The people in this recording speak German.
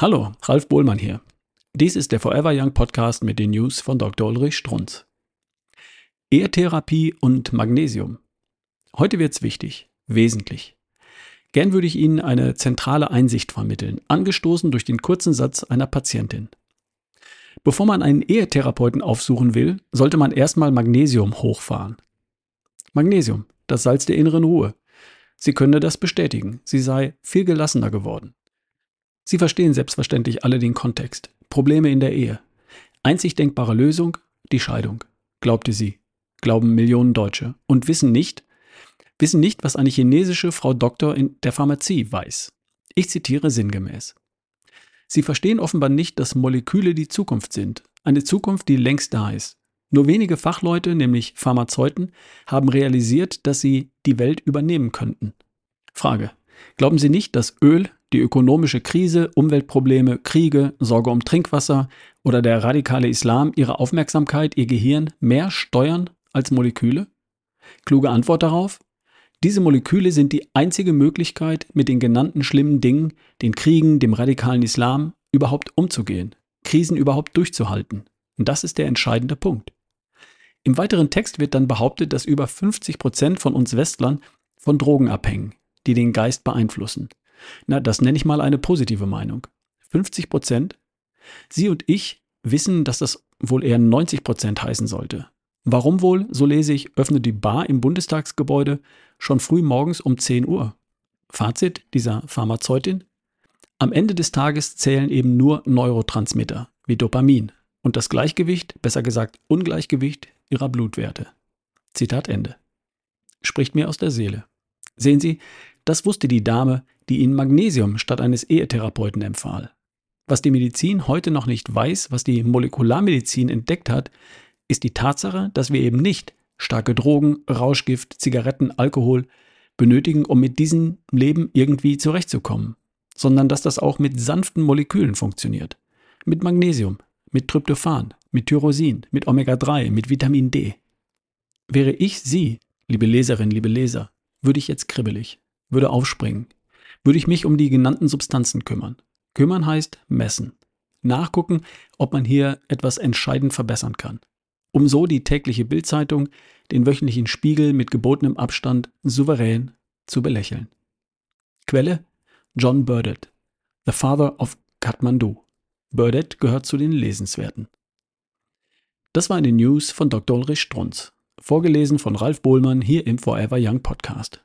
Hallo, Ralf Bohlmann hier. Dies ist der Forever Young Podcast mit den News von Dr. Ulrich Strunz. Ehetherapie und Magnesium. Heute wird's wichtig, wesentlich. Gern würde ich Ihnen eine zentrale Einsicht vermitteln, angestoßen durch den kurzen Satz einer Patientin. Bevor man einen Ehetherapeuten aufsuchen will, sollte man erstmal Magnesium hochfahren. Magnesium, das Salz der inneren Ruhe. Sie könne das bestätigen, sie sei viel gelassener geworden. Sie verstehen selbstverständlich alle den Kontext. Probleme in der Ehe. Einzig denkbare Lösung, die Scheidung. Glaubte sie. Glauben Millionen Deutsche. Und wissen nicht, wissen nicht, was eine chinesische Frau Doktor in der Pharmazie weiß. Ich zitiere sinngemäß. Sie verstehen offenbar nicht, dass Moleküle die Zukunft sind. Eine Zukunft, die längst da ist. Nur wenige Fachleute, nämlich Pharmazeuten, haben realisiert, dass sie die Welt übernehmen könnten. Frage. Glauben Sie nicht, dass Öl, die ökonomische Krise, Umweltprobleme, Kriege, Sorge um Trinkwasser oder der radikale Islam ihre Aufmerksamkeit, ihr Gehirn mehr steuern als Moleküle? Kluge Antwort darauf? Diese Moleküle sind die einzige Möglichkeit, mit den genannten schlimmen Dingen, den Kriegen, dem radikalen Islam, überhaupt umzugehen, Krisen überhaupt durchzuhalten. Und das ist der entscheidende Punkt. Im weiteren Text wird dann behauptet, dass über 50 Prozent von uns Westlern von Drogen abhängen, die den Geist beeinflussen. Na, das nenne ich mal eine positive Meinung. 50 Prozent. Sie und ich wissen, dass das wohl eher 90 Prozent heißen sollte. Warum wohl, so lese ich, öffnet die Bar im Bundestagsgebäude schon früh morgens um 10 Uhr. Fazit dieser Pharmazeutin? Am Ende des Tages zählen eben nur Neurotransmitter wie Dopamin und das Gleichgewicht, besser gesagt Ungleichgewicht ihrer Blutwerte. Zitat Ende. Spricht mir aus der Seele. Sehen Sie, das wusste die Dame, die ihnen Magnesium statt eines Ehetherapeuten empfahl. Was die Medizin heute noch nicht weiß, was die Molekularmedizin entdeckt hat, ist die Tatsache, dass wir eben nicht starke Drogen, Rauschgift, Zigaretten, Alkohol benötigen, um mit diesem Leben irgendwie zurechtzukommen, sondern dass das auch mit sanften Molekülen funktioniert. Mit Magnesium, mit Tryptophan, mit Tyrosin, mit Omega-3, mit Vitamin D. Wäre ich Sie, liebe Leserin, liebe Leser, würde ich jetzt kribbelig, würde aufspringen, würde ich mich um die genannten Substanzen kümmern. Kümmern heißt messen. Nachgucken, ob man hier etwas entscheidend verbessern kann. Um so die tägliche Bildzeitung, den wöchentlichen Spiegel mit gebotenem Abstand souverän zu belächeln. Quelle John Burdett, The Father of Kathmandu. Burdett gehört zu den Lesenswerten. Das war eine News von Dr. Ulrich Strunz, vorgelesen von Ralf Bohlmann hier im Forever Young Podcast.